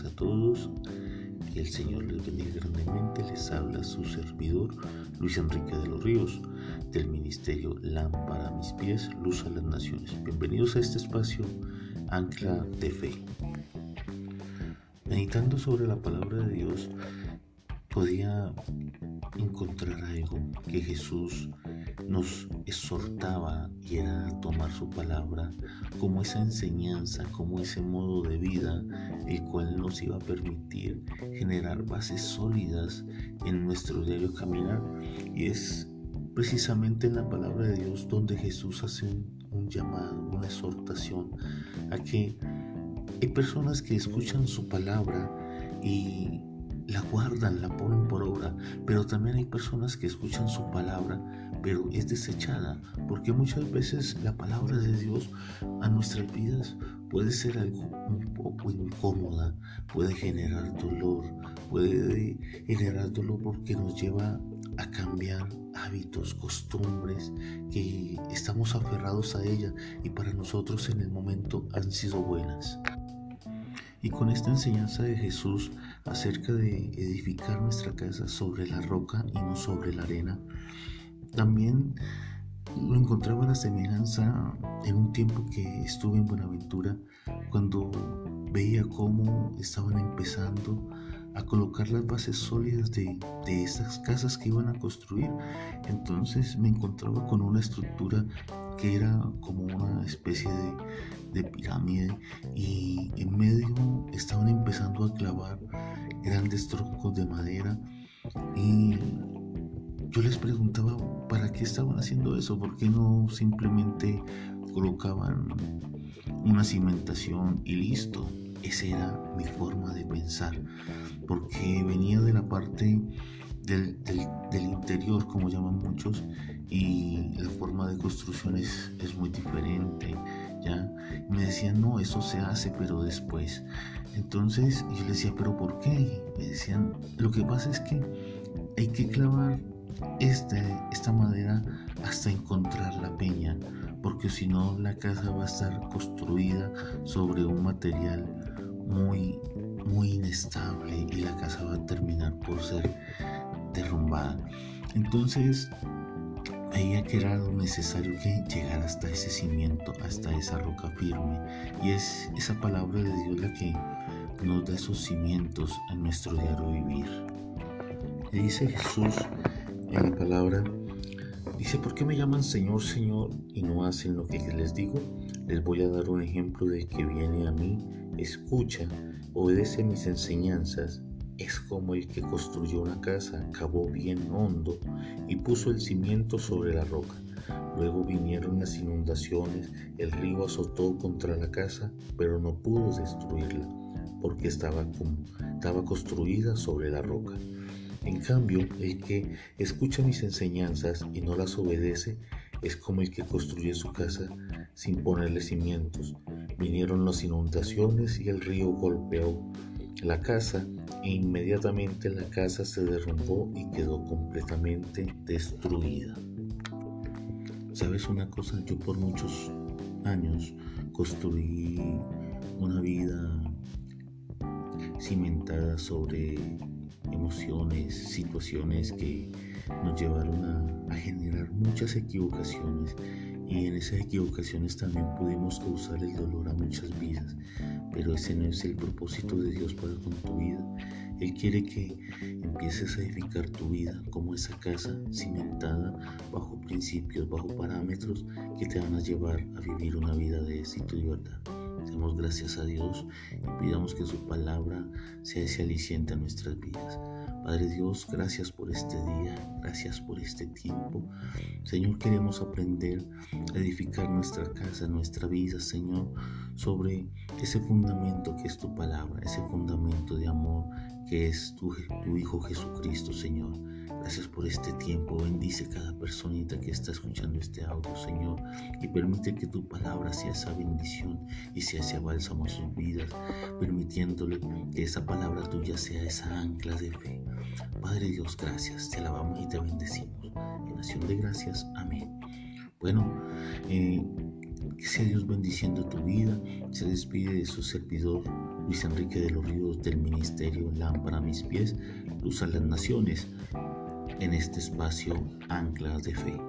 a todos. Que el Señor les bendiga grandemente. Les habla su servidor Luis Enrique de los Ríos del Ministerio Lámpara a mis pies, Luz a las Naciones. Bienvenidos a este espacio Ancla de Fe. Meditando sobre la palabra de Dios, podía encontrar algo que Jesús nos exhortaba y era tomar su palabra como esa enseñanza, como ese modo de vida, el cual nos iba a permitir generar bases sólidas en nuestro diario caminar. Y es precisamente en la palabra de Dios donde Jesús hace un, llamado, una exhortación a que hay personas que escuchan su palabra y la guardan, la ponen por obra, pero también hay personas que escuchan su palabra, pero es desechada, porque muchas veces la palabra de Dios a nuestras vidas puede ser algo un poco incómoda, puede generar dolor, puede generar dolor porque nos lleva a cambiar hábitos, costumbres que estamos aferrados a ella y para nosotros en el momento han sido buenas. Y con esta enseñanza de Jesús acerca de edificar nuestra casa sobre la roca y no sobre la arena, también lo encontraba la semejanza en un tiempo que estuve en Buenaventura, cuando veía cómo estaban empezando a colocar las bases sólidas de, de esas casas que iban a construir. Entonces me encontraba con una estructura que era como una especie de, de, pirámide y en medio estaban empezando a clavar grandes troncos de madera y yo les preguntaba para qué estaban haciendo eso, por qué no simplemente colocaban una cimentación y listo. Esa era mi forma de pensar, porque venía de la parte del, interior, como llaman muchos, y la forma de construcción es, muy diferente. ¿ya? me decían, no, eso se hace, pero después. Entonces yo les decía, pero ¿por qué? Me decían, lo que pasa es que hay que clavar este, esta madera hasta encontrar la peña, porque si no la casa va a estar construida sobre un material muy, muy inestable y la casa va a terminar por ser derrumbada. Entonces, veía que era necesario llegar hasta ese cimiento, hasta esa roca firme. Y es esa palabra de Dios la que nos da esos cimientos en nuestro diario vivir. Y dice Jesús en la palabra, dice, ¿por qué me llaman Señor, Señor y no hacen lo que les digo? Les voy a dar un ejemplo de que viene a mí escucha, obedece mis enseñanzas, es como el que construyó una casa, cavó bien hondo y puso el cimiento sobre la roca. Luego vinieron las inundaciones, el río azotó contra la casa, pero no pudo destruirla, porque estaba, estaba construida sobre la roca. En cambio, el que escucha mis enseñanzas y no las obedece es como el que construye su casa sin ponerle cimientos. Vinieron las inundaciones y el río golpeó la casa e inmediatamente la casa se derrumbó y quedó completamente destruida. ¿Sabes una cosa? Yo por muchos años construí una vida cimentada sobre emociones, situaciones que nos llevaron a, generar muchas equivocaciones y en esas equivocaciones también pudimos causar el dolor a muchas vidas. Pero ese no es el propósito de Dios para con tu vida. Él quiere que empieces a edificar tu vida como esa casa cimentada bajo principios, bajo parámetros que te van a llevar a vivir una vida de éxito y verdad. Demos gracias a Dios y pidamos que su palabra sea ese aliciente a nuestras vidas. Padre Dios, gracias por este día, gracias por este tiempo. Señor, queremos aprender a edificar nuestra casa, nuestra vida, Señor, sobre ese fundamento que es tu palabra, ese fundamento de amor que es tu, tu Hijo Jesucristo, Señor. Gracias por este tiempo. Bendice cada personita que está escuchando este audio, Señor. Y permite que tu palabra sea esa bendición y sea ese bálsamo a sus vidas, permitiéndole que esa palabra tuya sea esa ancla de fe. Padre Dios, gracias. Te alabamos y te bendecimos. En acción de gracias. Amén. Bueno, eh, Que sea Dios bendiciendo tu vida. Se despide de su servidor Luis Enrique de los Ríos del Ministerio Lámpara a mis pies, Luz a las Naciones, en este espacio Anclas de Fe.